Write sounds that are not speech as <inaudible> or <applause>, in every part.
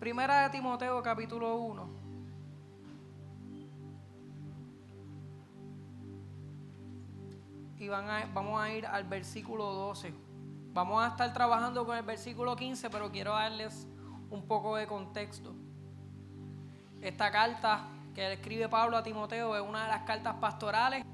Primera de Timoteo capítulo 1. Y van a- vamos a ir al versículo 12. Vamos a estar trabajando con el versículo 15, pero quiero darles un poco de contexto. Esta carta que escribe Pablo a Timoteo es una de las cartas pastorales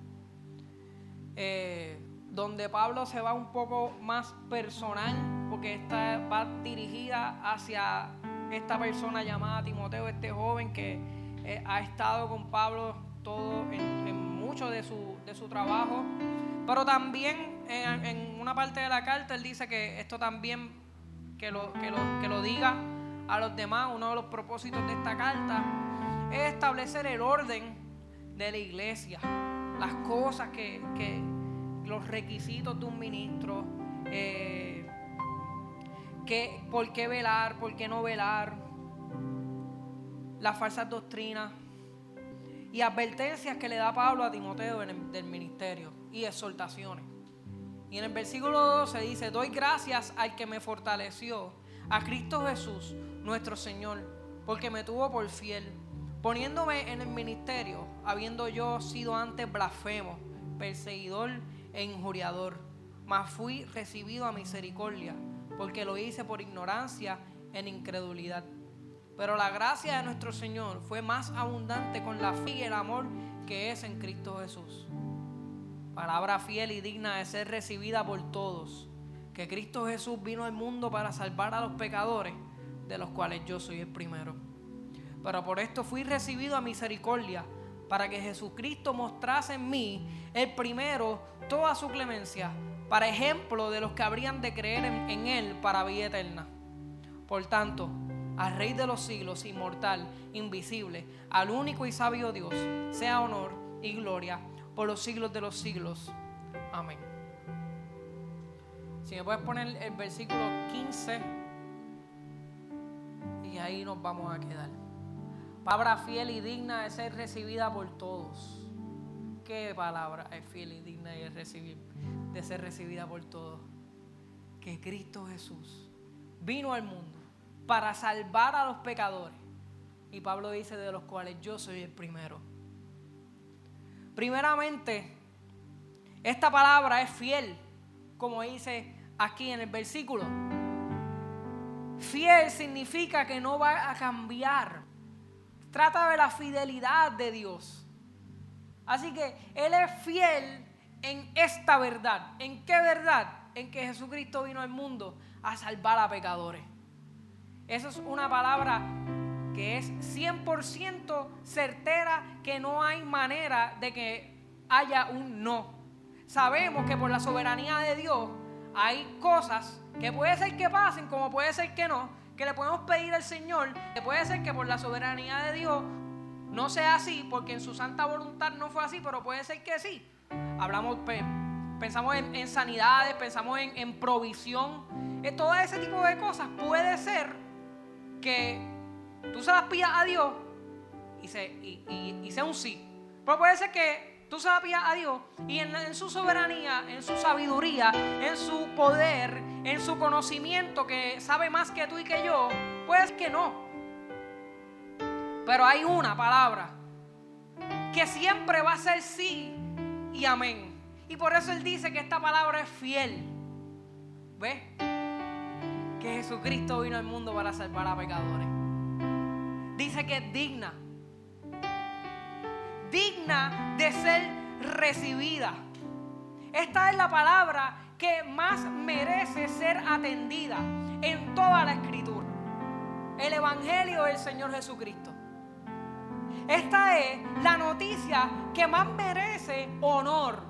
eh, donde Pablo se va un poco más personal, porque esta va dirigida hacia esta persona llamada Timoteo, este joven que eh, ha estado con Pablo todo en, en mucho de su, de su trabajo. Pero también en, una parte de la carta él dice que esto también, que lo, que lo, que lo diga a los demás, uno de los propósitos de esta carta es establecer el orden de la iglesia, las cosas que, que los requisitos de un ministro, eh, que, por qué velar, por qué no velar, las falsas doctrinas y advertencias que le da Pablo a Timoteo en el, del ministerio y exhortaciones. Y en el versículo 12 dice, doy gracias al que me fortaleció, a Cristo Jesús, nuestro Señor, porque me tuvo por fiel, poniéndome en el ministerio, habiendo yo sido antes blasfemo, perseguidor e injuriador, mas fui recibido a misericordia, porque lo hice por ignorancia en incredulidad. Pero la gracia de nuestro Señor fue más abundante con la fe y el amor que es en Cristo Jesús. Palabra fiel y digna de ser recibida por todos, que Cristo Jesús vino al mundo para salvar a los pecadores, de los cuales yo soy el primero. Pero por esto fui recibido a misericordia, para que Jesucristo mostrase en mí el primero toda su clemencia, para ejemplo de los que habrían de creer en, Él para vida eterna. Por tanto, al Rey de los siglos, inmortal, invisible, al único y sabio Dios, sea honor y gloria por los siglos de los siglos. Amén. Si me puedes poner el versículo 15 y ahí nos vamos a quedar. Palabra fiel y digna de ser recibida por todos. ¿Qué palabra es fiel y digna de, recibir, de ser recibida por todos? Que Cristo Jesús vino al mundo para salvar a los pecadores. Y Pablo dice de los cuales yo soy el primero. Primeramente, esta palabra es fiel, como dice aquí en el versículo. Fiel significa que no va a cambiar. Trata de la fidelidad de Dios. Así que Él es fiel en esta verdad. ¿En qué verdad? En que Jesucristo vino al mundo a salvar a pecadores. Eso es una palabra que es 100% certera que no hay manera de que haya un no. Sabemos que por la soberanía de Dios hay cosas que puede ser que pasen como puede ser que no, que le podemos pedir al Señor, que puede ser que por la soberanía de Dios no sea así, porque en su santa voluntad no fue así, pero puede ser que sí. Hablamos, pensamos en, sanidades, pensamos en, provisión, en todo ese tipo de cosas. Puede ser que tú se las pidas a Dios y, se, sea un sí. Pero puede ser que tú se las pidas a Dios y en, en, su soberanía, en su sabiduría, en su poder, en su conocimiento que sabe más que tú y que yo, puede ser que no. Pero hay una palabra que siempre va a ser sí y amén. Y por eso Él dice que esta palabra es fiel. ¿Ves? Que Jesucristo vino al mundo para salvar a pecadores. Dice que es digna. Digna de ser recibida. Esta es la palabra que más merece ser atendida en toda la escritura. El Evangelio del Señor Jesucristo. Esta es la noticia que más merece honor.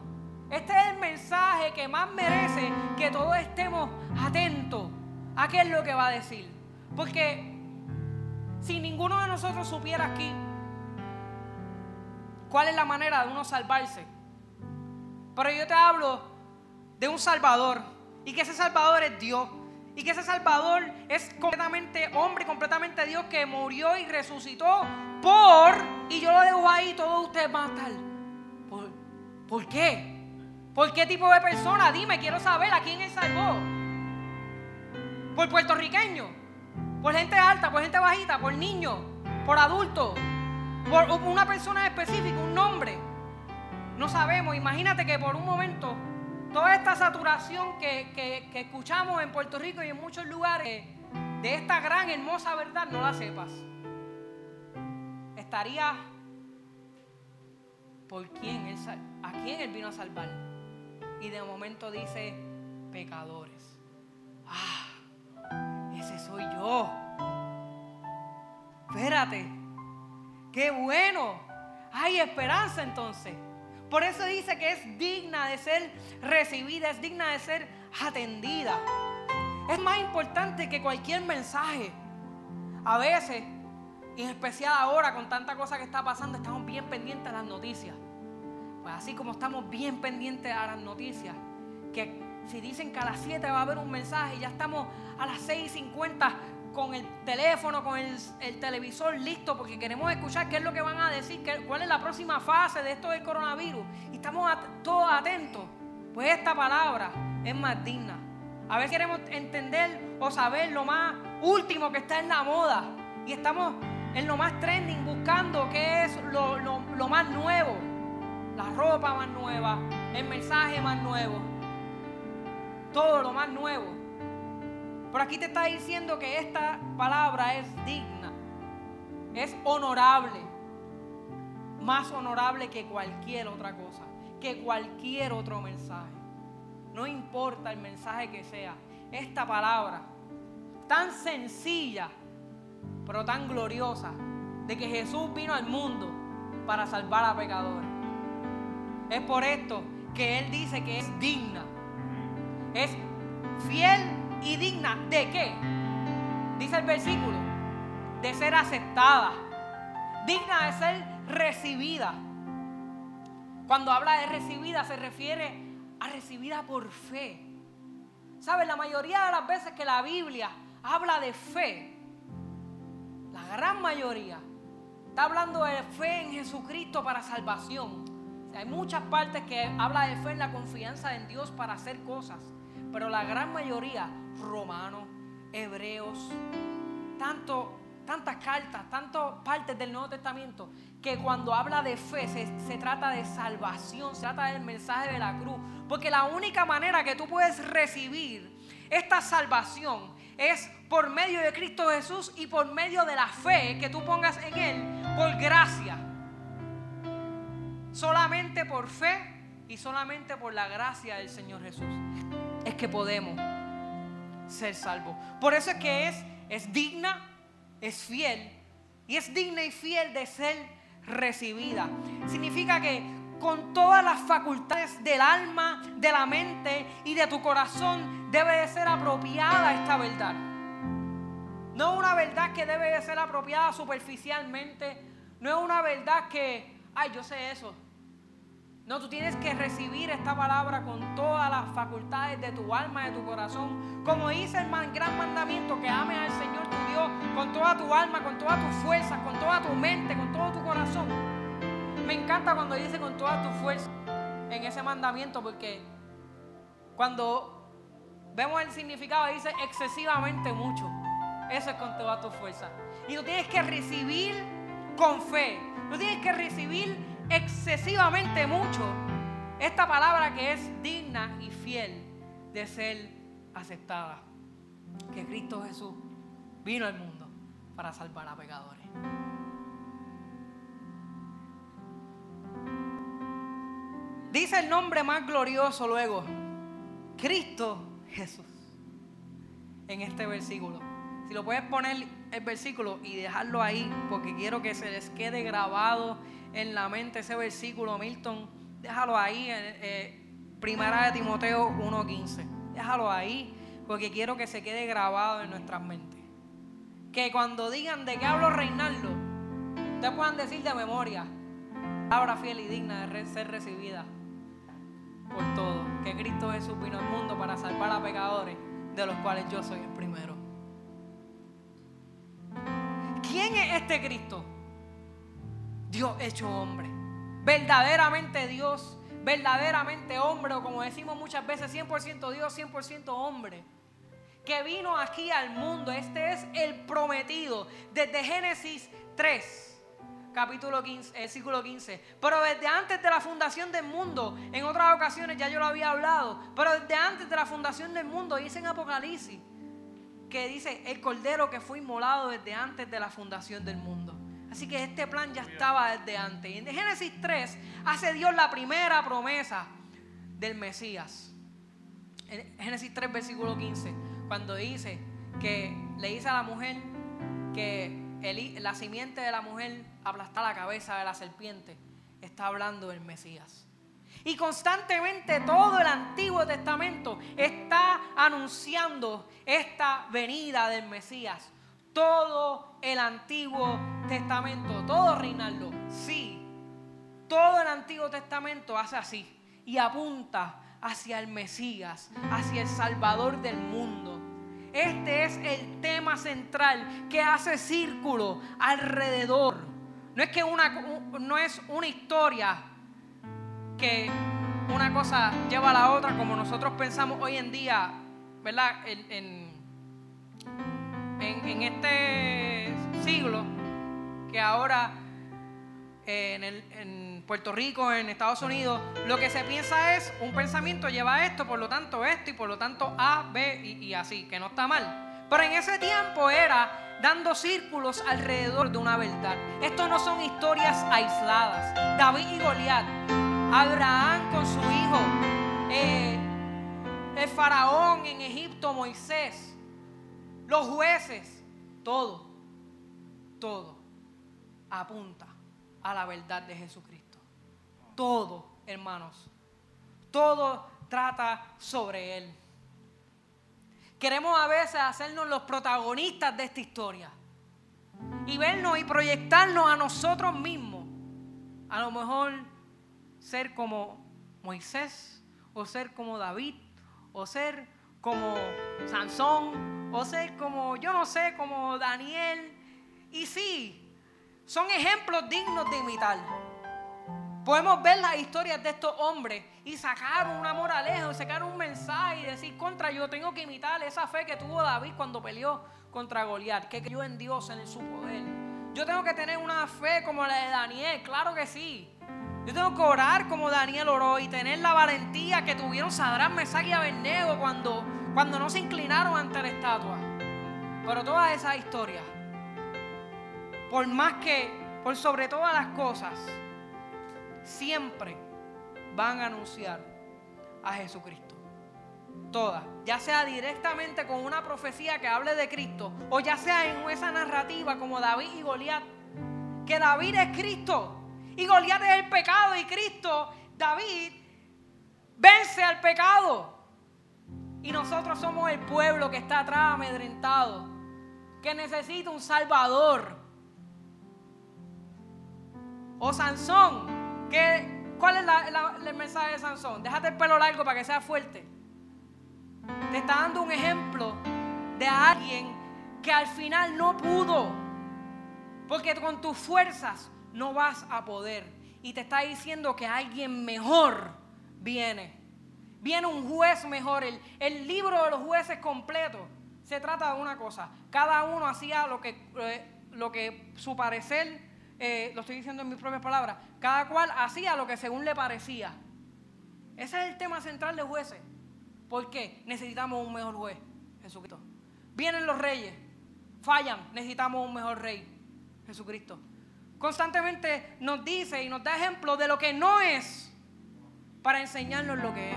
Este es el mensaje que más merece que todos estemos atentos a qué es lo que va a decir. Porque si ninguno de nosotros supiera aquí cuál es la manera de uno salvarse, pero yo te hablo de un Salvador y que ese Salvador es Dios. Y que ese Salvador es completamente hombre, completamente Dios que murió y resucitó por, y yo lo dejo ahí, todos ustedes van a estar. ¿Por, ¿por qué? ¿Por qué tipo de persona? Dime, quiero saber a quién él salvó. ¿Por puertorriqueño? por gente alta, por gente bajita, por niños, por adultos, por una persona específica, un nombre. No sabemos, imagínate que por un momento toda esta saturación que, que escuchamos en Puerto Rico y en muchos lugares de esta gran, hermosa verdad, no la sepas. Estaría por quién él, a quién él vino a salvar. Y de momento dice, pecadores. Ah, ese soy yo. Espérate, qué bueno. Hay esperanza entonces. Por eso dice que es digna de ser recibida, es digna de ser atendida. Es más importante que cualquier mensaje. A veces, y en especial ahora con tanta cosa que está pasando, estamos bien pendientes a las noticias. Pues así como estamos bien pendientes a las noticias, que si dicen que a las 7 va a haber un mensaje, ya estamos a las 6.50 con el teléfono, con el, televisor listo, porque queremos escuchar qué es lo que van a decir, cuál es la próxima fase de esto del coronavirus. Y estamos todos atentos. Pues esta palabra es más digna. A veces queremos entender o saber lo más último que está en la moda. Y estamos en lo más trending buscando qué es lo, lo más nuevo. La ropa más nueva, el mensaje más nuevo. Todo lo más nuevo. Por aquí te está diciendo que esta palabra es digna, es honorable, más honorable que cualquier otra cosa, que cualquier otro mensaje. No importa el mensaje que sea, esta palabra tan sencilla, pero tan gloriosa, de que Jesús vino al mundo para salvar a pecadores. Es por esto que Él dice que es digna, es fiel y digna de qué? Dice el versículo, de ser aceptada, digna de ser recibida. Cuando habla de recibida se refiere a recibida por fe. ¿Sabes? La mayoría de las veces que la Biblia habla de fe, la gran mayoría, está hablando de fe en Jesucristo para salvación. hay muchas partes que habla de fe en la confianza en Dios para hacer cosas, pero la gran mayoría, romanos, hebreos, tanto tantas cartas, tantas partes del Nuevo Testamento, que cuando habla de fe se, trata de salvación, se trata del mensaje de la cruz. Porque la única manera que tú puedes recibir esta salvación es por medio de Cristo Jesús y por medio de la fe que tú pongas en Él por gracia. Solamente por fe y solamente por la gracia del Señor Jesús es que podemos ser salvos. Por eso es que es, es digna es fiel y es digna y fiel de ser recibida. Significa que con todas las facultades del alma, de la mente y de tu corazón debe de ser apropiada esta verdad. No una verdad que debe de ser apropiada superficialmente, no es una verdad que, ay, yo sé eso, no, tú tienes que recibir esta palabra con todas las facultades de tu alma, de tu corazón. Como dice el gran mandamiento, que ames al Señor tu Dios con toda tu alma, con toda tu fuerza, con toda tu mente, con todo tu corazón. Me encanta cuando dice con toda tu fuerza en ese mandamiento, porque cuando vemos el significado dice excesivamente mucho. Eso es con toda tu fuerza. Y tú tienes que recibir con fe. Tú tienes que recibir excesivamente mucho esta palabra que es digna y fiel de ser aceptada. Que Cristo Jesús vino al mundo para salvar a pecadores. Dice el nombre más glorioso luego, Cristo Jesús, en este versículo. Si lo puedes poner el versículo y dejarlo ahí, porque quiero que se les quede grabado en la mente ese versículo, Milton, déjalo ahí, eh, primera de Timoteo 1.15. Déjalo ahí, porque quiero que se quede grabado en nuestras mentes. Que cuando digan de qué hablo Reinaldo, te puedan decir de memoria, palabra fiel y digna de ser recibida por todo. Que Cristo Jesús vino al mundo para salvar a pecadores, de los cuales yo soy el primero. ¿Quién es este Cristo? Dios hecho hombre. Verdaderamente Dios, verdaderamente hombre, o como decimos muchas veces, 100% Dios, 100% hombre. que vino aquí al mundo. Este es el prometido desde Génesis 3 capítulo 15, versículo 15. Pero desde antes de la fundación del mundo, en otras ocasiones ya yo lo había hablado, pero desde antes de la fundación del mundo, dice en Apocalipsis, que dice el cordero que fue inmolado desde antes de la fundación del mundo. Así que este plan ya estaba desde antes. En Génesis 3 hace Dios la primera promesa del Mesías. En Génesis 3, versículo 15, cuando dice que le dice a la mujer que la simiente de la mujer aplastar la cabeza de la serpiente, está hablando del Mesías. Y constantemente todo el Antiguo Testamento está anunciando esta venida del Mesías. Todo el Antiguo Testamento, todo Reinaldo, sí, todo el Antiguo Testamento hace así y apunta hacia el Mesías, hacia el Salvador del mundo. Este es el tema central que hace círculo alrededor. No es que una, no es una historia que una cosa lleva a la otra como nosotros pensamos hoy en día, ¿verdad? En, este siglo, que ahora en, el, en Puerto Rico, en Estados Unidos, lo que se piensa es un pensamiento lleva a esto, por lo tanto esto y por lo tanto A, B y, así, que no está mal. Pero en ese tiempo era dando círculos alrededor de una verdad. Esto no son historias aisladas. David y Goliat, Abraham con su hijo, eh, el faraón en Egipto, Moisés, los jueces, todo, todo apunta a la verdad de Jesucristo. Todo, hermanos. Todo trata sobre Él. Queremos a veces hacernos los protagonistas de esta historia y vernos y proyectarnos a nosotros mismos. A lo mejor ser como Moisés, o ser como David, o ser como Sansón, o ser como, yo no sé, como Daniel. Y sí, son ejemplos dignos de imitar. Podemos ver las historias de estos hombres y sacar una moraleja, sacar un mensaje y decir contra yo tengo que imitar esa fe que tuvo David cuando peleó contra Goliat, que creyó en Dios, en su poder. Yo tengo que tener una fe como la de Daniel, claro que sí. Yo tengo que orar como Daniel oró y tener la valentía que tuvieron Sadrán, Mesach y Abednego cuando, cuando no se inclinaron ante la estatua. Pero todas esas historias por más que, por sobre todas las cosas, siempre van a anunciar a Jesucristo. Todas, ya sea directamente con una profecía que hable de Cristo, o ya sea en esa narrativa como David y Goliat, que David es Cristo y Goliat es el pecado y Cristo, David, vence al pecado. Y nosotros somos el pueblo que está atrás amedrentado, que necesita un Salvador. O Sansón, ¿cuál es el mensaje de Sansón? Déjate el pelo largo para que sea fuerte. Te está dando un ejemplo de alguien que al final no pudo. Porque con tus fuerzas no vas a poder. Y te está diciendo que alguien mejor viene. Viene un juez mejor. El, libro de los jueces completo se trata de una cosa. Cada uno hacía lo que, eh, lo que su parecer eh, lo estoy diciendo en mis propias palabras, cada cual hacía lo que según le parecía. Ese es el tema central de jueces. ¿Por qué? Necesitamos un mejor juez, Jesucristo. Vienen los reyes, fallan, necesitamos un mejor rey, Jesucristo. Constantemente nos dice y nos da ejemplo de lo que no es para enseñarnos lo que es.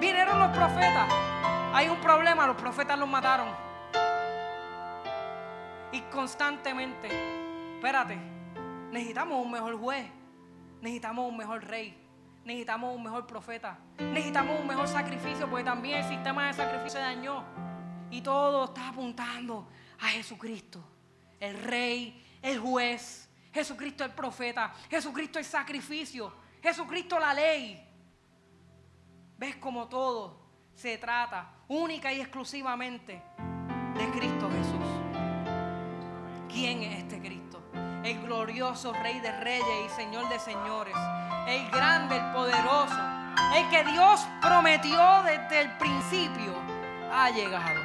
Vinieron los profetas, hay un problema, los profetas los mataron. Y constantemente espérate, necesitamos un mejor juez, necesitamos un mejor rey, necesitamos un mejor profeta, necesitamos un mejor sacrificio, porque también el sistema de sacrificio dañó. Y todo está apuntando a Jesucristo, el rey, el juez, Jesucristo el profeta, Jesucristo el sacrificio, Jesucristo la ley. ¿Ves cómo todo se trata única y exclusivamente de Cristo Jesús? ¿Quién es este Cristo? el glorioso Rey de Reyes y Señor de Señores, el grande, el poderoso, el que Dios prometió desde el principio, ha llegado.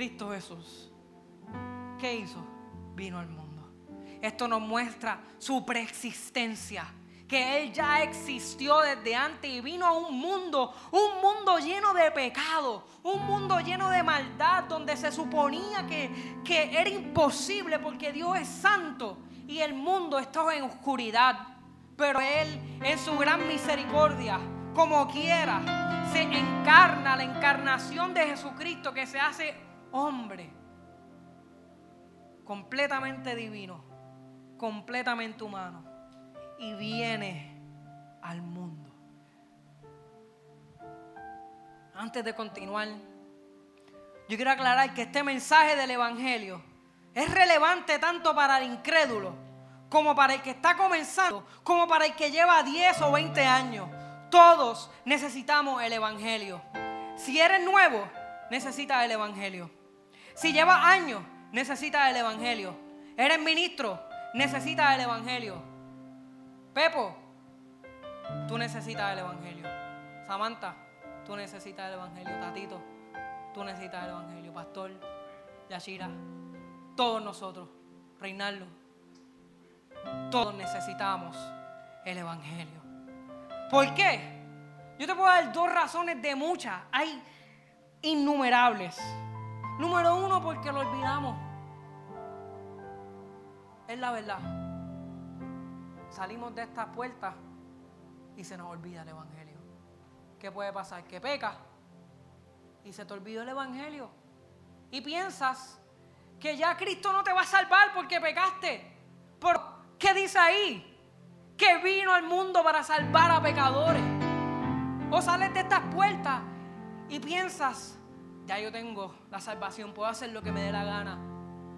Cristo Jesús, ¿qué hizo? Vino al mundo. Esto nos muestra su preexistencia que Él ya existió desde antes y vino a un mundo, un mundo lleno de pecado, un mundo lleno de maldad, donde se suponía que, que era imposible porque Dios es santo y el mundo estaba en oscuridad. Pero Él, en su gran misericordia, como quiera, se encarna la encarnación de Jesucristo que se hace hombre, completamente divino, completamente humano y viene al mundo. Antes de continuar, yo quiero aclarar que este mensaje del Evangelio es relevante tanto para el incrédulo como para el que está comenzando, como para el que lleva 10 o 20 años. Todos necesitamos el Evangelio. Si eres nuevo, necesitas el Evangelio. Si llevas años, necesitas el Evangelio. Eres ministro, necesitas el Evangelio. Pepo, tú necesitas el Evangelio. Samantha, tú necesitas el Evangelio. Tatito, tú necesitas el Evangelio. Pastor, Yashira, todos nosotros, Reinaldo, todos necesitamos el Evangelio. ¿Por qué? Yo te puedo dar dos razones de muchas. Hay innumerables. Número uno, porque lo olvidamos. Es la verdad salimos de esta puerta y se nos olvida el Evangelio. ¿Qué puede pasar? Que peca y se te olvidó el Evangelio. Y piensas que ya Cristo no te va a salvar porque pecaste. ¿Por qué dice ahí? Que vino al mundo para salvar a pecadores. O sales de estas puertas y piensas, ya yo tengo la salvación, puedo hacer lo que me dé la gana.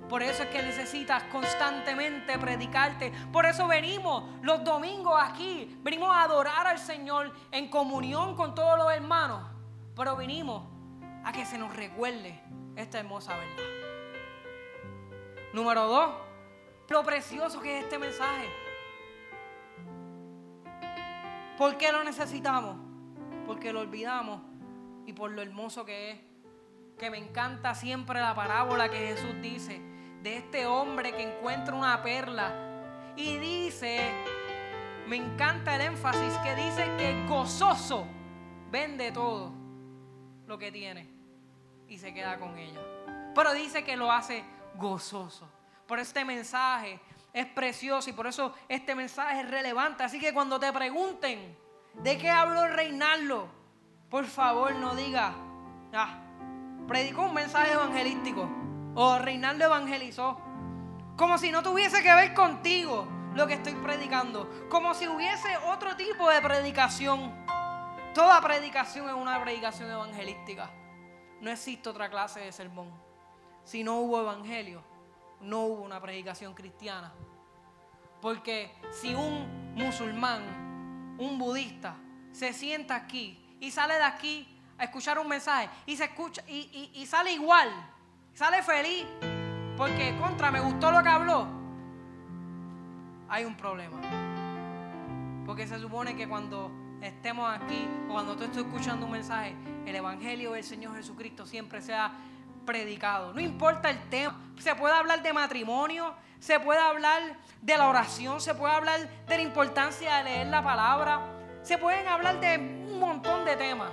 Por eso es que necesitas constantemente predicarte. Por eso venimos los domingos aquí. Venimos a adorar al Señor en comunión con todos los hermanos. Pero venimos a que se nos recuerde esta hermosa verdad. Número dos, lo precioso que es este mensaje. ¿Por qué lo necesitamos? Porque lo olvidamos y por lo hermoso que es. Que me encanta siempre la parábola que Jesús dice de este hombre que encuentra una perla y dice, me encanta el énfasis que dice que gozoso vende todo lo que tiene y se queda con ella. Pero dice que lo hace gozoso. Por este mensaje es precioso y por eso este mensaje es relevante. Así que cuando te pregunten de qué habló Reinaldo, por favor no diga, ah, predicó un mensaje evangelístico. O Reinaldo evangelizó. Como si no tuviese que ver contigo lo que estoy predicando. Como si hubiese otro tipo de predicación. Toda predicación es una predicación evangelística. No existe otra clase de sermón. Si no hubo evangelio, no hubo una predicación cristiana. Porque si un musulmán, un budista, se sienta aquí y sale de aquí escuchar un mensaje y se escucha y, y sale igual sale feliz porque contra me gustó lo que habló, hay un problema. Porque se supone que cuando estemos aquí o cuando tú estés escuchando un mensaje, el Evangelio del Señor Jesucristo siempre sea predicado. No importa el tema. Se puede hablar de matrimonio, se puede hablar de la oración, se puede hablar de la importancia de leer la palabra, se pueden hablar de un montón de temas.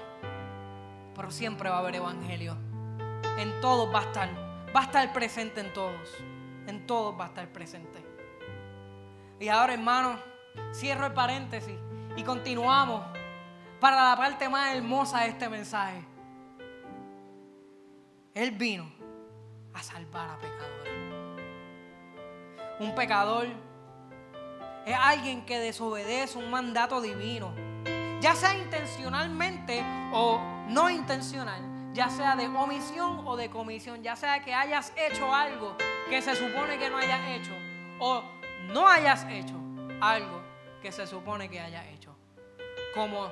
Pero siempre va a haber evangelio en todos va a estar. Va a estar presente en todos. En todos va a estar presente. Y ahora, hermano, cierro el paréntesis y continuamos para la parte más hermosa de este mensaje. Él vino a salvar a pecadores. Un pecador es alguien que desobedece un mandato divino, ya sea intencionalmente o no intencional ya sea de omisión o de comisión, ya sea que hayas hecho algo que se supone que no hayas hecho o no hayas hecho algo que se supone que hayas hecho, como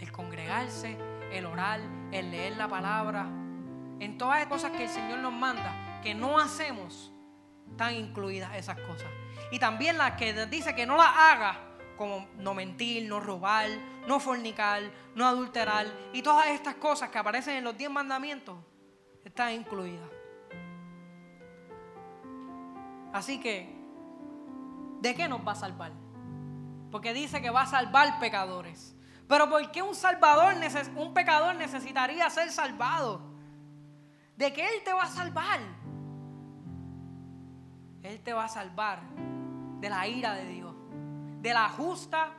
el congregarse, el orar, el leer la palabra, en todas las cosas que el Señor nos manda, que no hacemos, están incluidas esas cosas. Y también las que dice que no las haga como no mentir, no robar, no fornicar, no adulterar y todas estas cosas que aparecen en los diez mandamientos, está incluida. Así que, ¿de qué nos va a salvar? Porque dice que va a salvar pecadores. Pero ¿por qué un salvador, un pecador necesitaría ser salvado? ¿De qué Él te va a salvar? Él te va a salvar de la ira de Dios, de la justa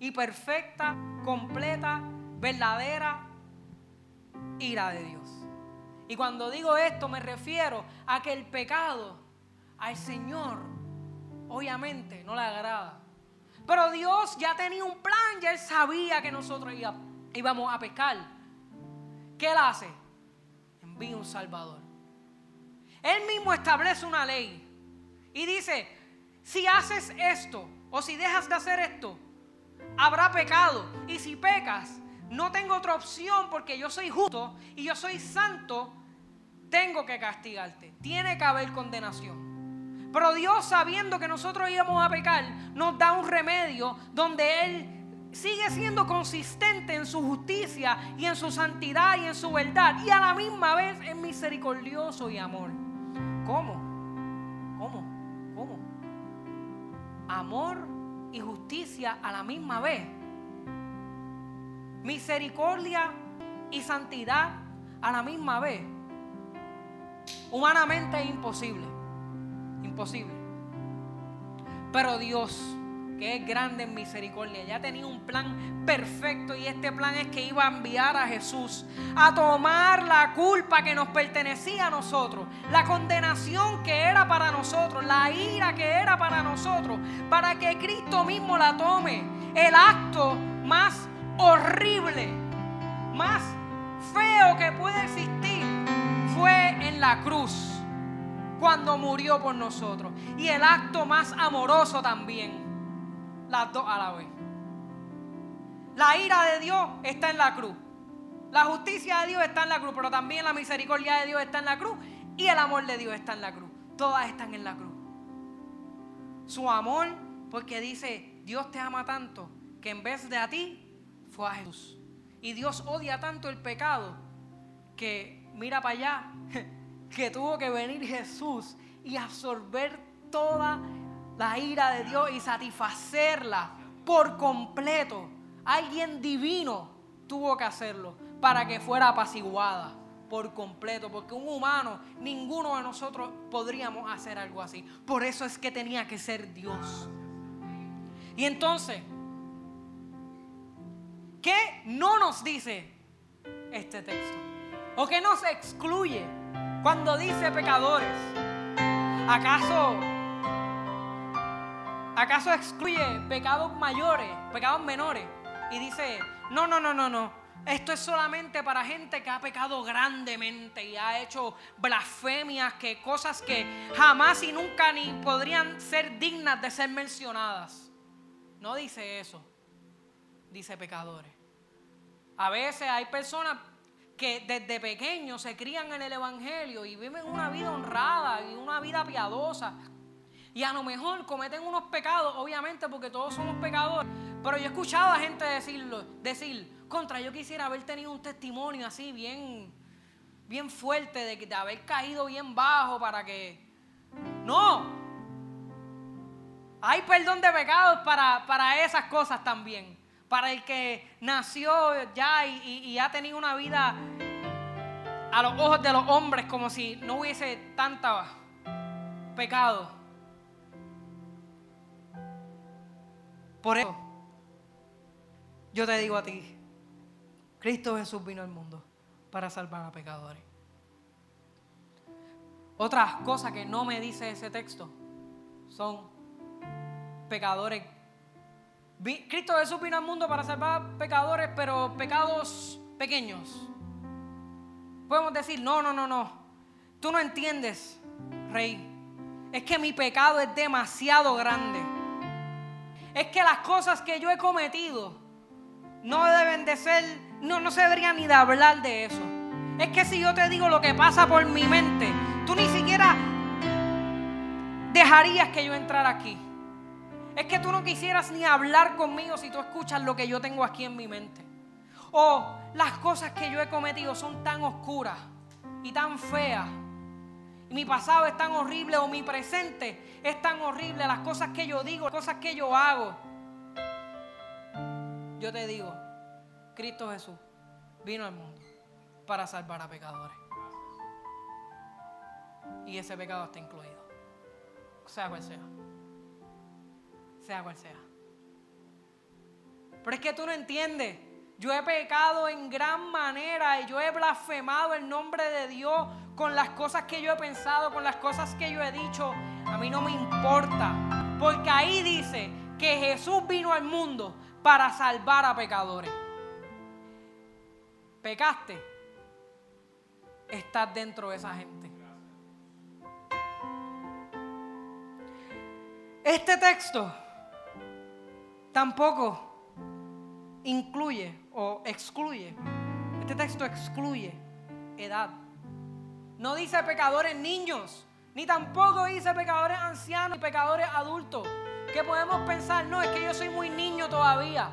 y perfecta, completa, verdadera ira de Dios. Y cuando digo esto me refiero a que el pecado al Señor obviamente no le agrada. Pero Dios ya tenía un plan, ya Él sabía que nosotros íbamos a pecar. ¿Qué Él hace? Envía un Salvador. Él mismo establece una ley y dice, si haces esto o si dejas de hacer esto, habrá pecado. Y si pecas, no tengo otra opción porque yo soy justo y yo soy santo, tengo que castigarte. Tiene que haber condenación. Pero Dios, sabiendo que nosotros íbamos a pecar, nos da un remedio donde Él sigue siendo consistente en su justicia y en su santidad y en su verdad. Y a la misma vez es misericordioso y amor. ¿Cómo? ¿Cómo? ¿Cómo? Amor y justicia a la misma vez. Misericordia y santidad a la misma vez. Humanamente es imposible. Imposible. Pero Dios, que es grande en misericordia, ya tenía un plan perfecto y este plan es que iba a enviar a Jesús a tomar la culpa que nos pertenecía a nosotros, la condenación que era para nosotros, la ira que era para nosotros, para que Cristo mismo la tome. El acto más horrible, más feo que puede existir fue en la cruz cuando murió por nosotros. Y el acto más amoroso también, las dos a la vez. La ira de Dios está en la cruz. La justicia de Dios está en la cruz, pero también la misericordia de Dios está en la cruz y el amor de Dios está en la cruz. Todas están en la cruz. Su amor, porque dice, Dios te ama tanto que en vez de a ti, fue a Jesús. Y Dios odia tanto el pecado que mira para allá, <laughs> que tuvo que venir Jesús y absorber toda la ira de Dios y satisfacerla por completo. Alguien divino tuvo que hacerlo para que fuera apaciguada por completo, porque un humano, ninguno de nosotros podríamos hacer algo así. Por eso es que tenía que ser Dios. Y entonces, ¿qué no nos dice este texto? ¿O qué nos excluye cuando dice pecadores? ¿Acaso acaso excluye pecados mayores, pecados menores? Y dice, no, no, no, no, no. Esto es solamente para gente que ha pecado grandemente y ha hecho blasfemias, que cosas que jamás y nunca ni podrían ser dignas de ser mencionadas. No dice eso, dice pecadores. A veces hay personas que desde pequeños se crían en el Evangelio y viven una vida honrada y una vida piadosa. Y a lo mejor cometen unos pecados, obviamente porque todos somos pecadores. Pero yo he escuchado a gente decirlo, decir, contra, yo quisiera haber tenido un testimonio así bien, bien fuerte de, de haber caído bien bajo para que... No. Hay perdón de pecados para, para esas cosas también para el que nació ya y, ha tenido una vida a los ojos de los hombres como si no hubiese tanta pecado. Por eso, yo te digo a ti, Cristo Jesús vino al mundo para salvar a pecadores. Otras cosas que no me dice ese texto son pecadores Cristo Jesús vino al mundo para salvar pecadores, pero pecados pequeños. Podemos decir, no, no, no, no. Tú no entiendes, rey. Es que mi pecado es demasiado grande. Es que las cosas que yo he cometido no deben de ser, no, no se debería ni de hablar de eso. Es que si yo te digo lo que pasa por mi mente, tú ni siquiera dejarías que yo entrara aquí. Es que tú no quisieras ni hablar conmigo si tú escuchas lo que yo tengo aquí en mi mente. O las cosas que yo he cometido son tan oscuras y tan fea. Mi pasado es tan horrible o mi presente es tan horrible. Las cosas que yo digo, las cosas que yo hago. Yo te digo, Cristo Jesús vino al mundo para salvar a pecadores. Y ese pecado está incluido. Sea cual sea. Sea cual sea. Pero es que tú no entiendes. Yo he pecado en gran manera y yo he blasfemado el nombre de Dios con las cosas que yo he pensado, con las cosas que yo he dicho. A mí no me importa. Porque ahí dice que Jesús vino al mundo para salvar a pecadores. Pecaste. Estás dentro de esa gente. Este texto tampoco incluye o excluye. Este texto excluye edad. No dice pecadores niños, ni tampoco dice pecadores ancianos y pecadores adultos. Que podemos pensar, no, es que yo soy muy niño todavía.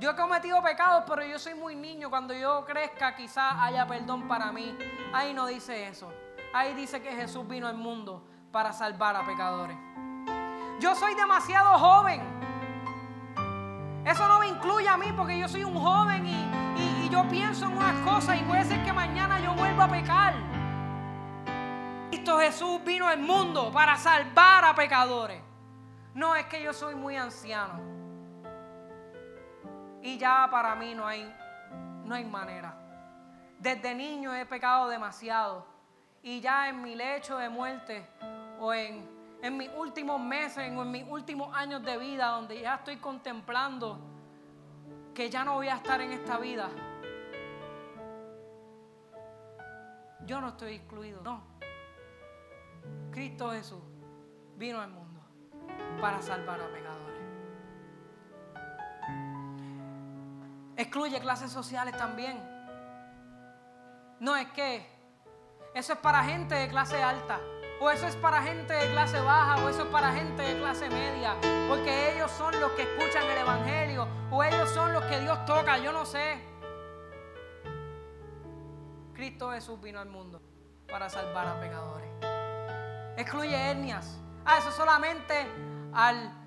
Yo he cometido pecados, pero yo soy muy niño. Cuando yo crezca, quizás haya perdón para mí. Ahí no dice eso. Ahí dice que Jesús vino al mundo para salvar a pecadores. Yo soy demasiado joven eso no me incluye a mí porque yo soy un joven y, yo pienso en unas cosas y puede ser que mañana yo vuelva a pecar. Cristo Jesús vino al mundo para salvar a pecadores. No es que yo soy muy anciano. Y ya para mí no hay, no hay manera. Desde niño he pecado demasiado. Y ya en mi lecho de muerte o en en mis últimos meses o en mis últimos años de vida, donde ya estoy contemplando que ya no voy a estar en esta vida, yo no estoy excluido, no. Cristo Jesús vino al mundo para salvar a pecadores. Excluye clases sociales también. No es que eso es para gente de clase alta. O eso es para gente de clase baja, o eso es para gente de clase media. Porque ellos son los que escuchan el Evangelio, o ellos son los que Dios toca, yo no sé. Cristo Jesús vino al mundo para salvar a pecadores. Excluye etnias. Ah, eso solamente al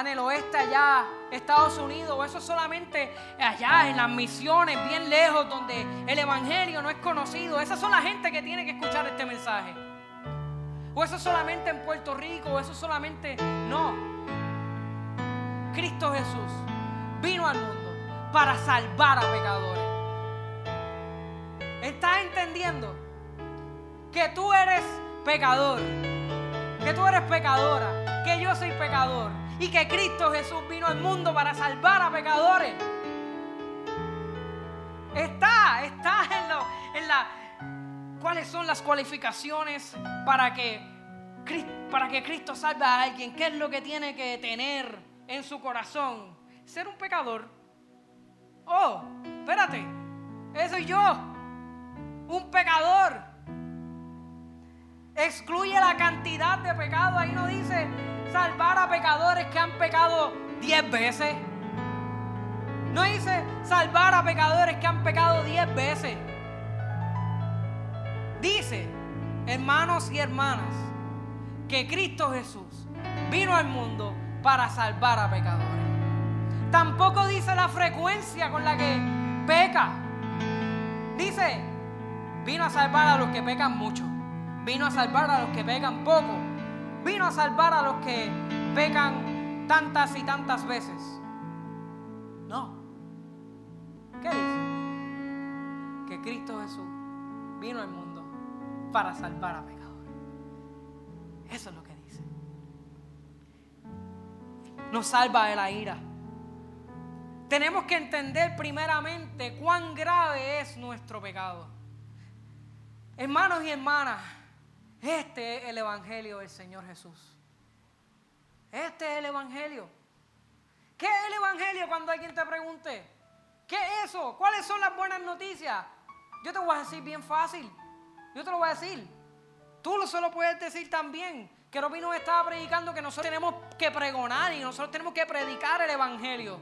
en el oeste allá, Estados Unidos, o eso solamente allá en las misiones, bien lejos, donde el Evangelio no es conocido. Esas son la gente que tiene que escuchar este mensaje. O eso solamente en Puerto Rico, o eso solamente... No. Cristo Jesús vino al mundo para salvar a pecadores. ¿Estás entendiendo? Que tú eres pecador, que tú eres pecadora, que yo soy pecador y que Cristo Jesús vino al mundo para salvar a pecadores. Está, está en, la... ¿Cuáles son las cualificaciones para que, para que Cristo salve a alguien? ¿Qué es lo que tiene que tener en su corazón? Ser un pecador. Oh, espérate, eso soy yo, un pecador. Excluye la cantidad de pecado. Ahí no dice salvar a pecadores que han pecado diez veces. No dice salvar a pecadores que han pecado diez veces. Dice, hermanos y hermanas, que Cristo Jesús vino al mundo para salvar a pecadores. Tampoco dice la frecuencia con la que peca. Dice, vino a salvar a los que pecan mucho. Vino a salvar a los que pecan poco vino a salvar a los que pecan tantas y tantas veces. No. ¿Qué dice? Que Cristo Jesús vino al mundo para salvar a pecadores. Eso es lo que dice. Nos salva de la ira. Tenemos que entender primeramente cuán grave es nuestro pecado. Hermanos y hermanas, este es el Evangelio del Señor Jesús. Este es el Evangelio. ¿Qué es el Evangelio cuando alguien te pregunte? ¿Qué es eso? ¿Cuáles son las buenas noticias? Yo te voy a decir bien fácil. Yo te lo voy a decir. Tú lo solo puedes decir también. Que Robin nos estaba predicando que nosotros tenemos que pregonar y nosotros tenemos que predicar el Evangelio.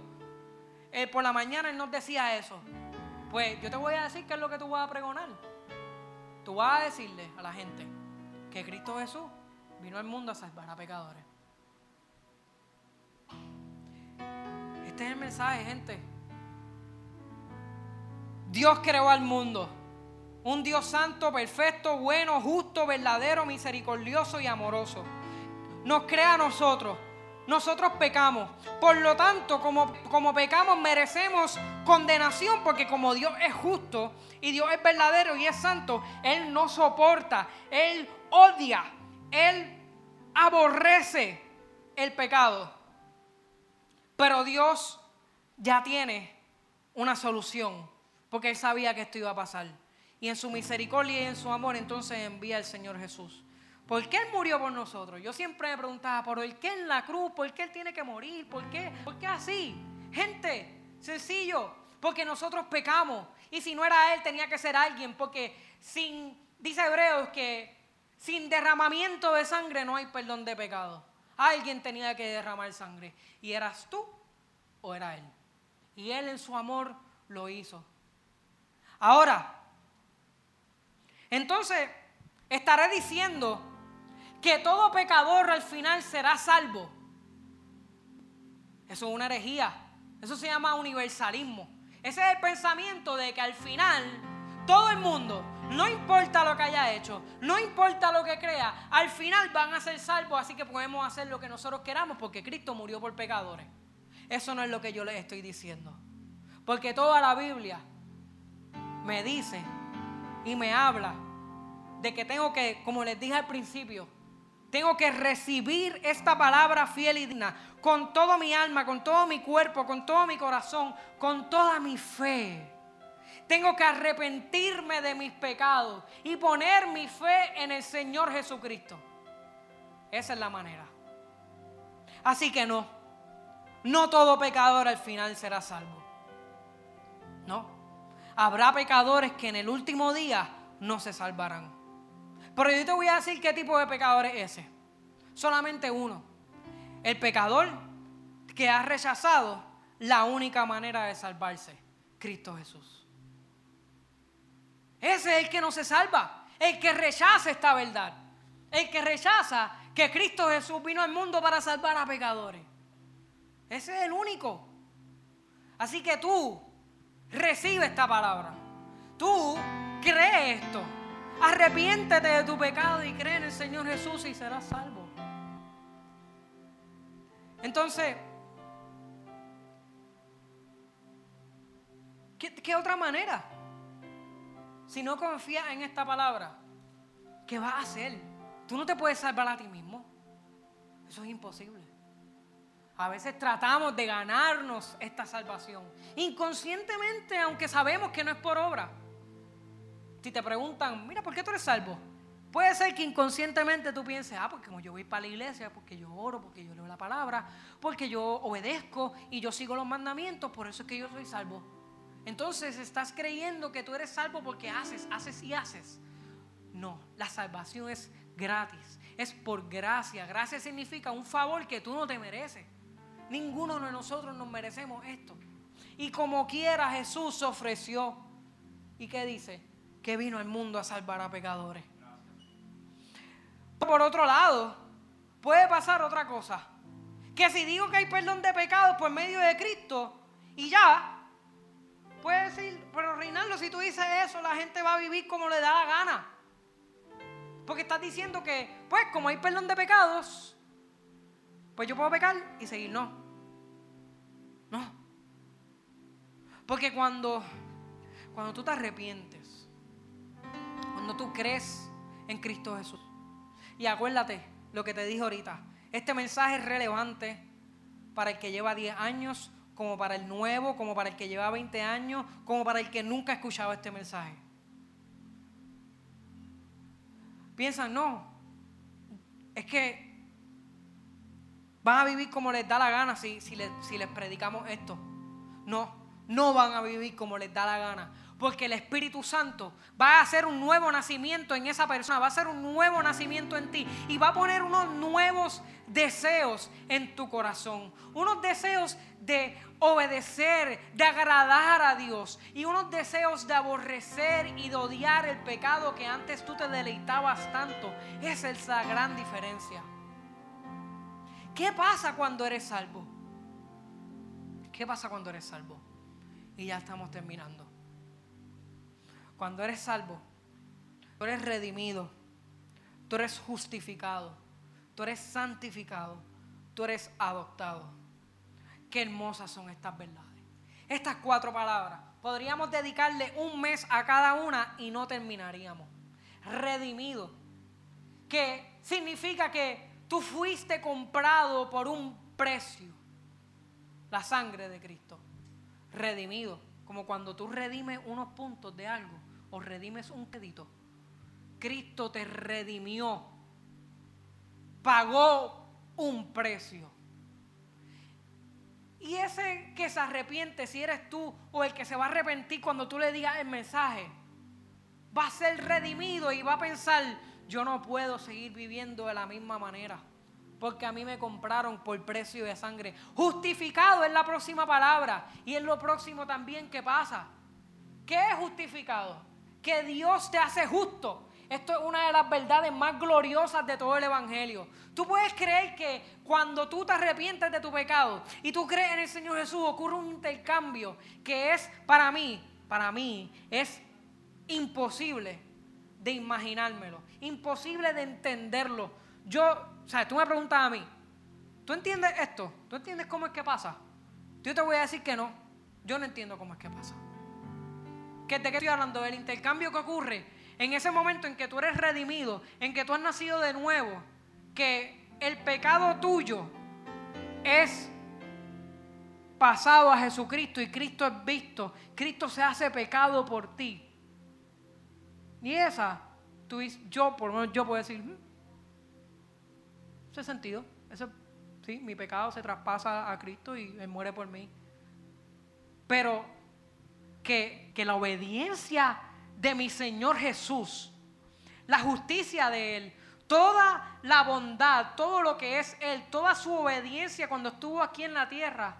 Eh, por la mañana él nos decía eso. Pues yo te voy a decir qué es lo que tú vas a pregonar. Tú vas a decirle a la gente que Cristo Jesús vino al mundo a salvar a pecadores. Este es el mensaje, gente. Dios creó al mundo. Un Dios santo, perfecto, bueno, justo, verdadero, misericordioso y amoroso. Nos crea a nosotros. Nosotros pecamos. Por lo tanto, como, como pecamos, merecemos condenación porque como Dios es justo y Dios es verdadero y es santo, Él no soporta, Él odia, Él aborrece el pecado. Pero Dios ya tiene una solución, porque Él sabía que esto iba a pasar. Y en su misericordia y en su amor entonces envía al Señor Jesús. ¿Por qué Él murió por nosotros? Yo siempre me preguntaba, ¿por qué en la cruz? ¿Por qué Él tiene que morir? ¿Por qué? ¿Por qué así? Gente, sencillo, porque nosotros pecamos. Y si no era Él, tenía que ser alguien, porque sin, dice Hebreos que sin derramamiento de sangre no hay perdón de pecado. Alguien tenía que derramar sangre. ¿Y eras tú o era Él? Y Él en su amor lo hizo. Ahora, entonces, estaré diciendo que todo pecador al final será salvo. Eso es una herejía. Eso se llama universalismo. Ese es el pensamiento de que al final todo el mundo, no importa lo que haya hecho, no importa lo que crea, al final van a ser salvos, así que podemos hacer lo que nosotros queramos porque Cristo murió por pecadores. Eso no es lo que yo les estoy diciendo. Porque toda la Biblia me dice y me habla de que tengo que, como les dije al principio, tengo que recibir esta palabra fiel y digna con toda mi alma, con todo mi cuerpo, con todo mi corazón, con toda mi fe. Tengo que arrepentirme de mis pecados y poner mi fe en el Señor Jesucristo. Esa es la manera. Así que no, no todo pecador al final será salvo. No, habrá pecadores que en el último día no se salvarán. Pero yo te voy a decir qué tipo de pecador es ese. Solamente uno. El pecador que ha rechazado la única manera de salvarse, Cristo Jesús. Ese es el que no se salva, el que rechaza esta verdad, el que rechaza que Cristo Jesús vino al mundo para salvar a pecadores. Ese es el único. Así que tú recibe esta palabra. Tú crees esto. Arrepiéntete de tu pecado y cree en el Señor Jesús y serás salvo. Entonces, ¿qué, otra manera? Si no confías en esta palabra, ¿qué vas a hacer? Tú no te puedes salvar a ti mismo. Eso es imposible. A veces tratamos de ganarnos esta salvación. Inconscientemente, aunque sabemos que no es por obra. Si te preguntan, mira, ¿por qué tú eres salvo? Puede ser que inconscientemente tú pienses, ah, porque como yo voy para la iglesia, porque yo oro, porque yo leo la palabra, porque yo obedezco y yo sigo los mandamientos, por eso es que yo soy salvo. Entonces estás creyendo que tú eres salvo porque haces, haces y haces. No, la salvación es gratis, es por gracia. Gracia significa un favor que tú no te mereces. Ninguno de nosotros nos merecemos esto. Y como quiera Jesús ofreció. ¿Y qué dice? Que vino al mundo a salvar a pecadores. Por otro lado, puede pasar otra cosa. Que si digo que hay perdón de pecados por medio de Cristo y ya, puede decir, pero Reinaldo, si tú dices eso, la gente va a vivir como le da la gana. Porque estás diciendo que, pues, como hay perdón de pecados, pues yo puedo pecar y seguir. No. No. Porque cuando, cuando tú te arrepientes, cuando tú crees en Cristo Jesús. Y acuérdate lo que te dije ahorita. Este mensaje es relevante para el que lleva 10 años, como para el nuevo, como para el que lleva 20 años, como para el que nunca ha escuchado este mensaje. Piensan, no, es que van a vivir como les da la gana si, les, si les predicamos esto. No, no van a vivir como les da la gana. Porque el Espíritu Santo va a hacer un nuevo nacimiento en esa persona, va a hacer un nuevo nacimiento en ti y va a poner unos nuevos deseos en tu corazón. Unos deseos de obedecer, de agradar a Dios y unos deseos de aborrecer y de odiar el pecado que antes tú te deleitabas tanto. Esa es la gran diferencia. ¿Qué pasa cuando eres salvo? ¿Qué pasa cuando eres salvo? Y ya estamos terminando. Cuando eres salvo, tú eres redimido, tú eres justificado, tú eres santificado, tú eres adoptado. Qué hermosas son estas verdades. Estas cuatro palabras, podríamos dedicarle un mes a cada una y no terminaríamos. Redimido, que significa que tú fuiste comprado por un precio, la sangre de Cristo. Redimido, como cuando tú redimes unos puntos de algo o redimes un crédito. Cristo te redimió, pagó un precio. Y ese que se arrepiente, si eres tú o el que se va a arrepentir cuando tú le digas el mensaje, va a ser redimido y va a pensar, yo no puedo seguir viviendo de la misma manera, porque a mí me compraron por precio de sangre. Justificado es la próxima palabra y es lo próximo también que pasa. ¿Qué es justificado? Que Dios te hace justo. Esto es una de las verdades más gloriosas de todo el Evangelio. Tú puedes creer que cuando tú te arrepientes de tu pecado y tú crees en el Señor Jesús, ocurre un intercambio que es para mí, para mí, es imposible de imaginármelo, imposible de entenderlo. Yo, o sea, tú me preguntas a mí, ¿tú entiendes esto? ¿Tú entiendes cómo es que pasa? Yo te voy a decir que no, yo no entiendo cómo es que pasa. ¿De qué estoy hablando? Del intercambio que ocurre en ese momento en que tú eres redimido, en que tú has nacido de nuevo, que el pecado tuyo es pasado a Jesucristo y Cristo es visto, Cristo se hace pecado por ti. Y esa, tú, yo por lo menos yo puedo decir, hmm, ese sentido, ese, sí, mi pecado se traspasa a Cristo y muere por mí. Pero que, la obediencia de mi Señor Jesús, la justicia de Él, toda la bondad, todo lo que es Él, toda su obediencia cuando estuvo aquí en la tierra,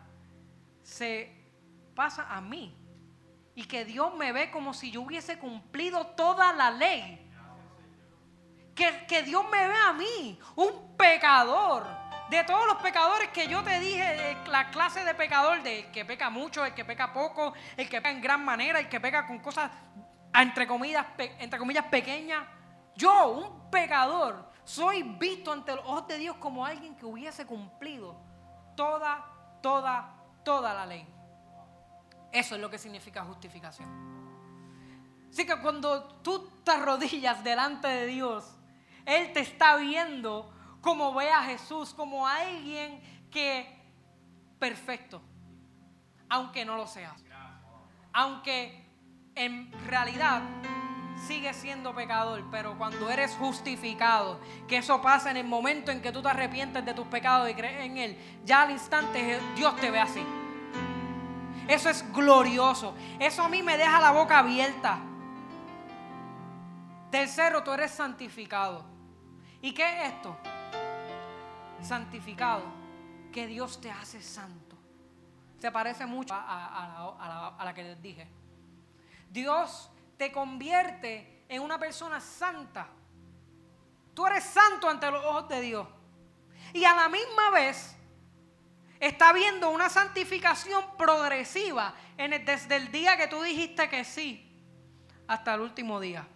se pasa a mí. Y que Dios me ve como si yo hubiese cumplido toda la ley. Que, que Dios me ve a mí, un pecador, de todos los pecadores que yo te dije, la clase de pecador, del que peca mucho, el que peca poco, el que peca en gran manera, el que peca con cosas, entre comillas, entre comillas pequeñas, yo, un pecador, soy visto ante los ojos de Dios como alguien que hubiese cumplido toda, toda, toda la ley. Eso es lo que significa justificación. Así que cuando tú te arrodillas delante de Dios, Él te está viendo como ve a Jesús, como alguien que perfecto, aunque no lo sea. Aunque en realidad sigue siendo pecador, pero cuando eres justificado, que eso pasa en el momento en que tú te arrepientes de tus pecados y crees en Él, ya al instante Dios te ve así. Eso es glorioso. Eso a mí me deja la boca abierta. Tercero, tú eres santificado. ¿Y qué es esto? Santificado, que Dios te hace santo. Se parece mucho a, la, que les dije. Dios te convierte en una persona santa. Tú eres santo ante los ojos de Dios. Y a la misma vez está viendo una santificación progresiva desde el día que tú dijiste que sí hasta el último día.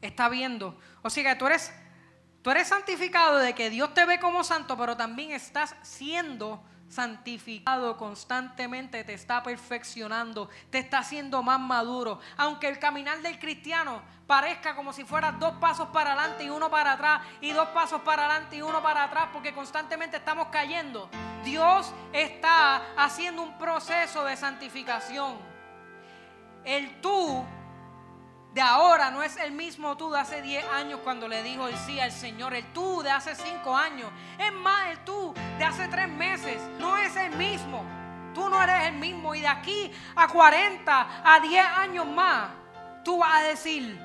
Está viendo. O sea que tú eres Tú eres santificado de que Dios te ve como santo, pero también estás siendo santificado constantemente, te está perfeccionando, te está haciendo más maduro. Aunque el caminar del cristiano parezca como si fuera dos pasos para adelante y uno para atrás, y dos pasos para adelante y uno para atrás, porque constantemente estamos cayendo. Dios está haciendo un proceso de santificación. El tú de ahora no es el mismo tú de hace 10 años cuando le dijo el sí al Señor. El tú de hace 5 años. Es más, el tú de hace 3 meses no es el mismo. Tú no eres el mismo y de aquí a 40, a 10 años más, tú vas a decir,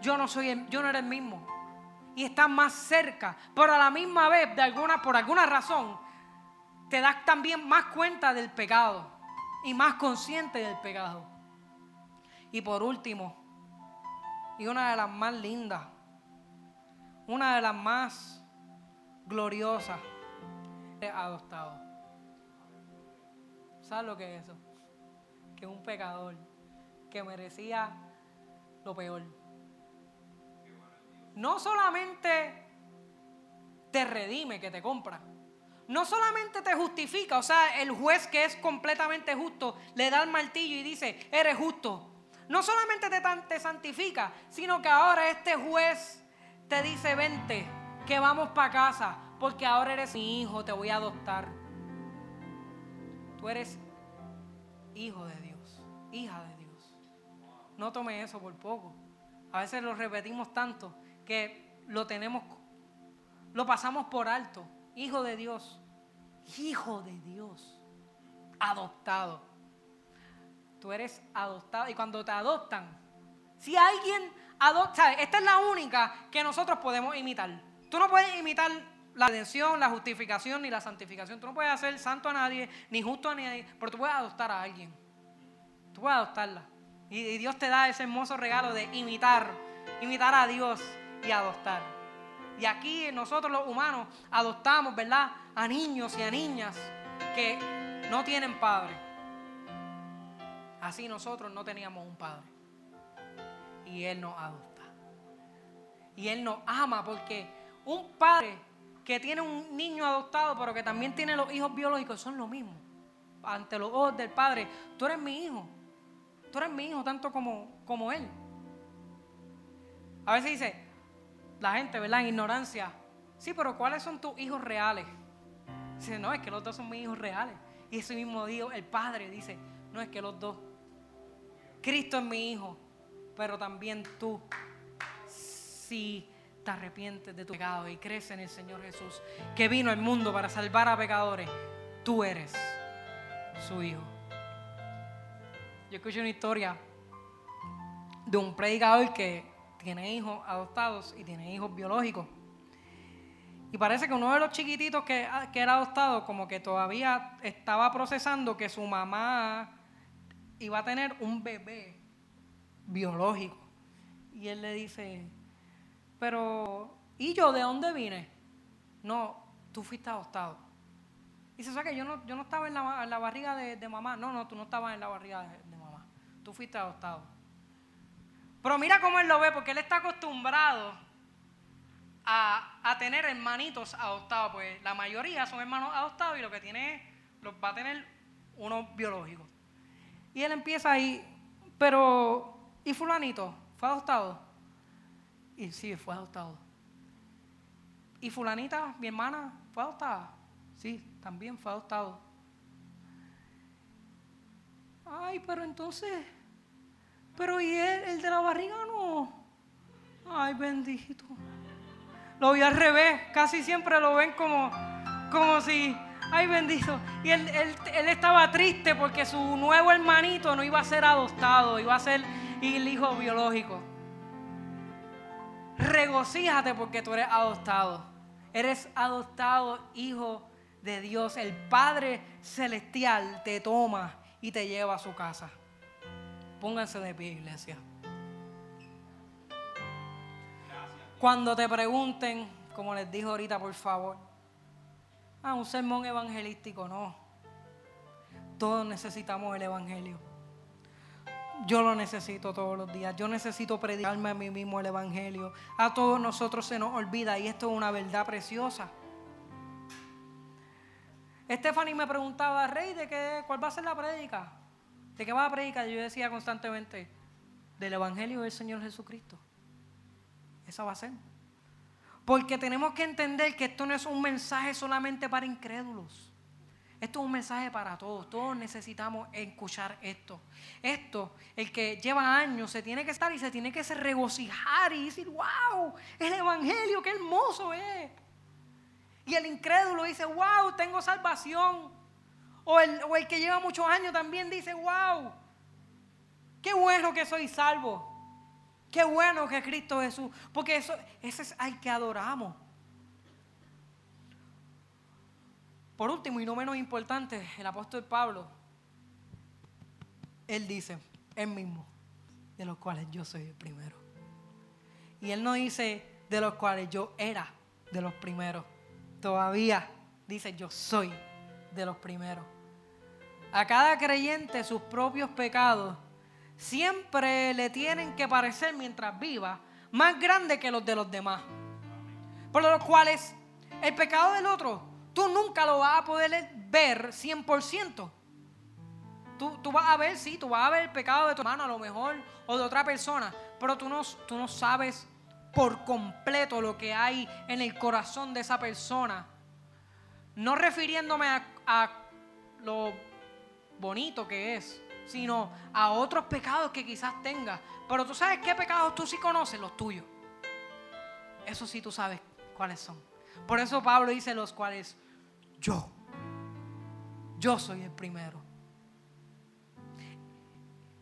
yo no soy, el, yo no era el mismo. Y estás más cerca, pero a la misma vez, de alguna, por alguna razón, te das también más cuenta del pecado y más consciente del pecado. Y por último, y una de las más lindas, una de las más gloriosas, adoptado. ¿Sabes lo que es eso? Que un pecador que merecía lo peor. No solamente te redime, que te compra. No solamente te justifica, o sea, el juez que es completamente justo le da el martillo y dice, eres justo. No solamente te, te santifica, sino que ahora este juez te dice, vente, que vamos para casa, porque ahora eres mi hijo, te voy a adoptar. Tú eres hijo de Dios, hija de Dios. No tome eso por poco. A veces lo repetimos tanto que lo tenemos, lo pasamos por alto. Hijo de Dios, hijo de Dios, adoptado. Tú eres adoptado y cuando te adoptan, si alguien adopta, esta es la única que nosotros podemos imitar. Tú no puedes imitar la redención, la justificación ni la santificación. Tú no puedes hacer santo a nadie, ni justo a nadie, pero tú puedes adoptar a alguien. Tú puedes adoptarla. Y, Dios te da ese hermoso regalo de imitar, imitar a Dios y adoptar. Y aquí nosotros los humanos adoptamos, ¿verdad? A niños y a niñas que no tienen padre. Así nosotros no teníamos un padre. Y Él nos adopta. Y Él nos ama porque un padre que tiene un niño adoptado, pero que también tiene los hijos biológicos, son lo mismo. Ante los ojos del Padre, tú eres mi hijo. Tú eres mi hijo tanto como, como Él. A veces dice la gente, ¿verdad? En ignorancia. Sí, pero ¿cuáles son tus hijos reales? Dice, no, es que los dos son mis hijos reales. Y ese mismo Dios, el Padre, dice, no es que los dos. Cristo es mi hijo, pero también tú. Sí te arrepientes de tu pecado y crees en el Señor Jesús, que vino al mundo para salvar a pecadores, tú eres su hijo. Yo escuché una historia de un predicador que tiene hijos adoptados y tiene hijos biológicos. Y parece que uno de los chiquititos que, que, era adoptado como que todavía estaba procesando que su mamá iba a tener un bebé biológico. Y él le dice, pero, ¿y yo de dónde vine? No, tú fuiste adoptado. Y se sabe que yo no, yo no estaba en la, barriga de, mamá. No, no, tú no estabas en la barriga de, mamá. Tú fuiste adoptado. Pero mira cómo él lo ve, porque él está acostumbrado a, a, tener hermanitos adoptados. Pues la mayoría son hermanos adoptados y lo que tiene los va a tener uno biológico. Y él empieza ahí, pero, ¿y fulanito? ¿Fue adoptado? Y sí, fue adoptado. ¿Y fulanita, mi hermana, fue adoptada? Sí, también fue adoptado. Ay, pero entonces, pero ¿y él, el de la barriga no? Ay, bendito. Lo vi al revés, casi siempre lo ven como, como si, ay, bendito. Y él, él estaba triste porque su nuevo hermanito no iba a ser adoptado, iba a ser el hijo biológico regocíjate porque tú eres adoptado. Eres adoptado, hijo de Dios. El Padre Celestial te toma y te lleva a su casa. Pónganse de pie, iglesia. Cuando te pregunten, como les dijo ahorita, por favor, ah, un sermón evangelístico, no. Todos necesitamos el Evangelio. Yo lo necesito todos los días. Yo necesito predicarme a mí mismo el Evangelio. A todos nosotros se nos olvida y esto es una verdad preciosa. Stephanie me preguntaba, Rey, ¿de qué, cuál va a ser la prédica? ¿De qué va a predicar? Yo decía constantemente, del Evangelio del Señor Jesucristo. Esa va a ser. Porque tenemos que entender que esto no es un mensaje solamente para incrédulos. Esto es un mensaje para todos. Todos necesitamos escuchar esto. Esto, el que lleva años, se tiene que estar y se tiene que regocijar y decir, wow, el Evangelio, qué hermoso es. Y el incrédulo dice, wow, tengo salvación. O el, o el que lleva muchos años también dice, wow, qué bueno que soy salvo. Qué bueno que Cristo Jesús. Porque eso, ese es al que adoramos. Por último y no menos importante, el apóstol Pablo, él dice, él mismo, de los cuales yo soy el primero. Y él no dice de los cuales yo era de los primeros. Todavía dice yo soy de los primeros. A cada creyente sus propios pecados siempre le tienen que parecer mientras viva más grandes que los de los demás. Por los cuales el pecado del otro, tú nunca lo vas a poder ver 100%. Tú, tú, vas a ver, sí, tú vas a ver el pecado de tu hermano a lo mejor o de otra persona, pero tú no, tú no sabes por completo lo que hay en el corazón de esa persona. No refiriéndome a lo bonito que es, sino a otros pecados que quizás tenga. Pero tú sabes qué pecados tú sí conoces, los tuyos. Eso sí tú sabes cuáles son. Por eso Pablo dice los cuales yo, yo soy el primero.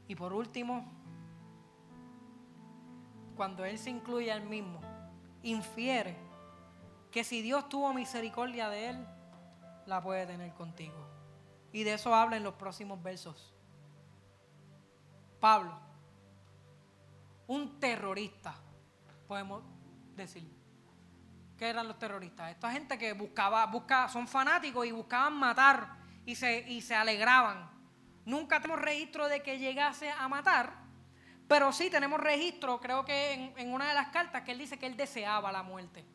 Y por último, cuando Él se incluye al mismo, infiere que si Dios tuvo misericordia de Él, la puede tener contigo. Y de eso habla en los próximos versos. Pablo, un terrorista, podemos decir. ¿Qué eran los terroristas? Esta gente que buscaba, busca, son fanáticos y buscaban matar y se, y se alegraban. Nunca tenemos registro de que llegase a matar, pero sí tenemos registro, creo que en, una de las cartas, que él dice que él deseaba la muerte.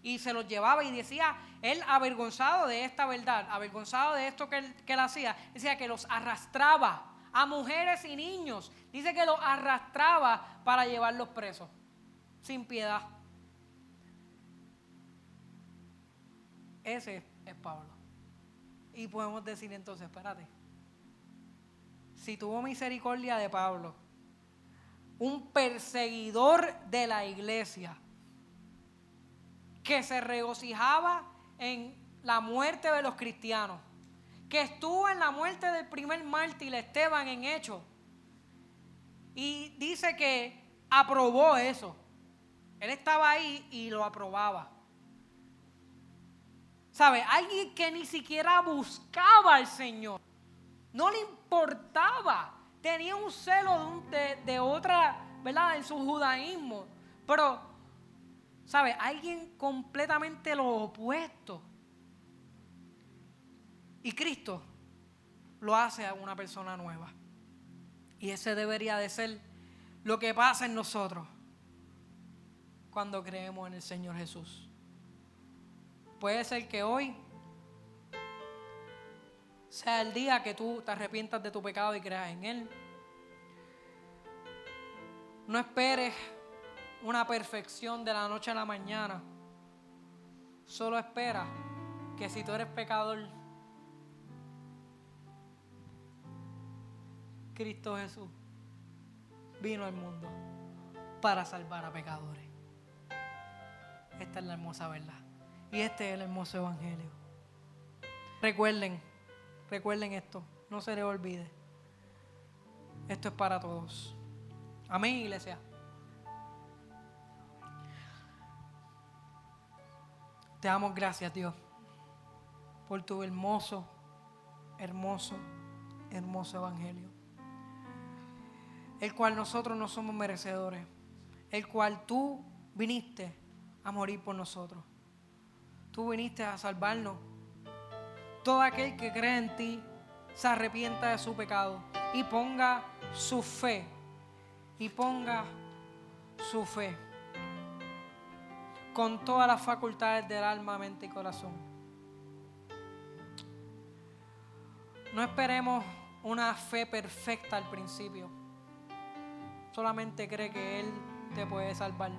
Y se los llevaba y decía, él avergonzado de esta verdad, avergonzado de esto que que él hacía, decía que los arrastraba a mujeres y niños. Dice que los arrastraba para llevarlos presos, sin piedad. Ese es Pablo. Y podemos decir entonces, espérate, si tuvo misericordia de Pablo, un perseguidor de la iglesia, que se regocijaba en la muerte de los cristianos, que estuvo en la muerte del primer mártir Esteban en Hecho. Y dice que aprobó eso. Él estaba ahí y lo aprobaba. ¿Sabe? Alguien que ni siquiera buscaba al Señor. No le importaba. Tenía un celo de, de, otra, ¿verdad? En su judaísmo. Pero, ¿sabe? Alguien completamente lo opuesto. Y Cristo lo hace a una persona nueva. Y ese debería de ser lo que pasa en nosotros cuando creemos en el Señor Jesús. Puede ser que hoy sea el día que tú te arrepientas de tu pecado y creas en Él. No esperes una perfección de la noche a la mañana. Solo espera que si tú eres pecador, Cristo Jesús vino al mundo para salvar a pecadores. Esta es la hermosa verdad. Y este es el hermoso evangelio. Recuerden, recuerden esto, no se les olvide. Esto es para todos. Amén, iglesia. Te damos gracias, Dios, por tu hermoso, hermoso, hermoso evangelio el cual nosotros no somos merecedores, el cual tú viniste a morir por nosotros. Tú viniste a salvarnos. Todo aquel que cree en ti se arrepienta de su pecado y ponga su fe, y ponga su fe con todas las facultades del alma, mente y corazón. No esperemos una fe perfecta al principio solamente cree que Él te puede salvar.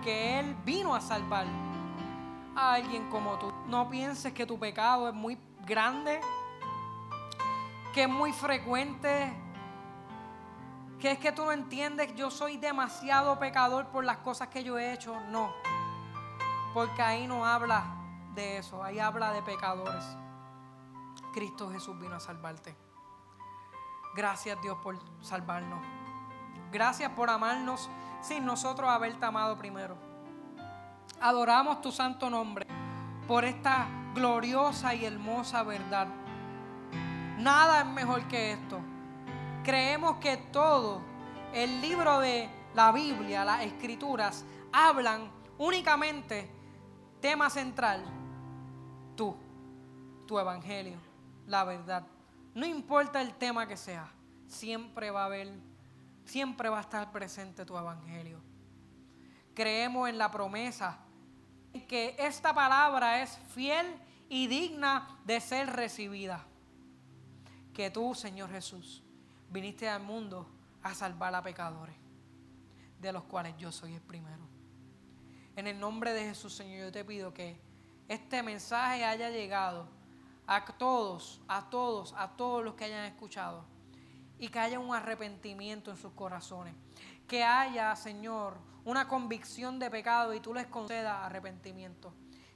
Que Él vino a salvar a alguien como tú. No pienses que tu pecado es muy grande, que es muy frecuente, que es que tú no entiendes, yo soy demasiado pecador por las cosas que yo he hecho. No, porque ahí no habla de eso, ahí habla de pecadores. Cristo Jesús vino a salvarte. Gracias Dios por salvarnos. Gracias por amarnos sin nosotros haberte amado primero. Adoramos tu santo nombre por esta gloriosa y hermosa verdad. Nada es mejor que esto. Creemos que todo el libro de la Biblia, las escrituras, hablan únicamente tema central, tú, tu evangelio, la verdad. No importa el tema que sea, siempre va a haber, siempre va a estar presente tu evangelio. Creemos en la promesa que esta palabra es fiel y digna de ser recibida. Que tú, Señor Jesús, viniste al mundo a salvar a pecadores, de los cuales yo soy el primero. En el nombre de Jesús, Señor, yo te pido que este mensaje haya llegado a todos, a todos, a todos los que hayan escuchado y que haya un arrepentimiento en sus corazones. Que haya, Señor, una convicción de pecado y tú les concedas arrepentimiento.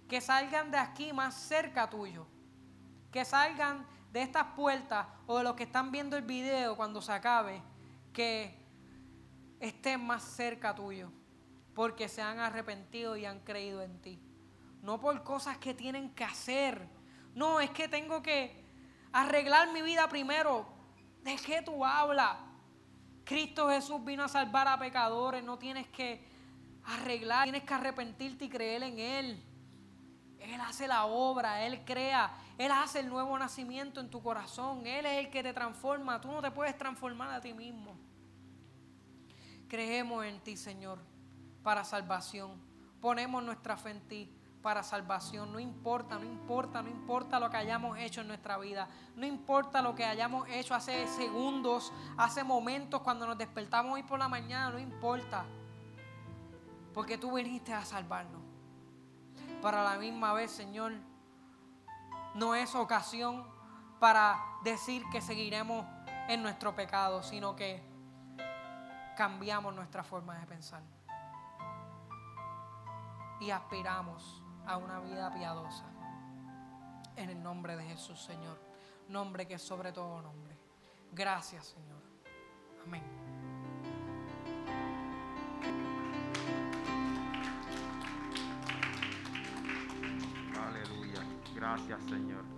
Que salgan de aquí más cerca tuyo. Que salgan de estas puertas o de los que están viendo el video cuando se acabe. Que estén más cerca tuyo. Porque se han arrepentido y han creído en ti. No por cosas que tienen que hacer. No, es que tengo que arreglar mi vida primero. ¿De qué tú hablas? Cristo Jesús vino a salvar a pecadores, no tienes que arreglar, tienes que arrepentirte y creer en Él. Él hace la obra, Él crea, Él hace el nuevo nacimiento en tu corazón, Él es el que te transforma, tú no te puedes transformar a ti mismo. Creemos en ti, Señor, para salvación. Ponemos nuestra fe en ti para salvación. No importa, no importa, no importa lo que hayamos hecho en nuestra vida. No importa lo que hayamos hecho hace segundos, hace momentos cuando nos despertamos hoy por la mañana. No importa. Porque tú viniste a salvarnos. Para la misma vez, Señor, no es ocasión para decir que seguiremos en nuestro pecado, sino que cambiamos nuestra forma de pensar y aspiramos a una vida piadosa. En el nombre de Jesús, Señor. Nombre que es sobre todo nombre. Gracias, Señor. Amén. Aleluya. Gracias, Señor.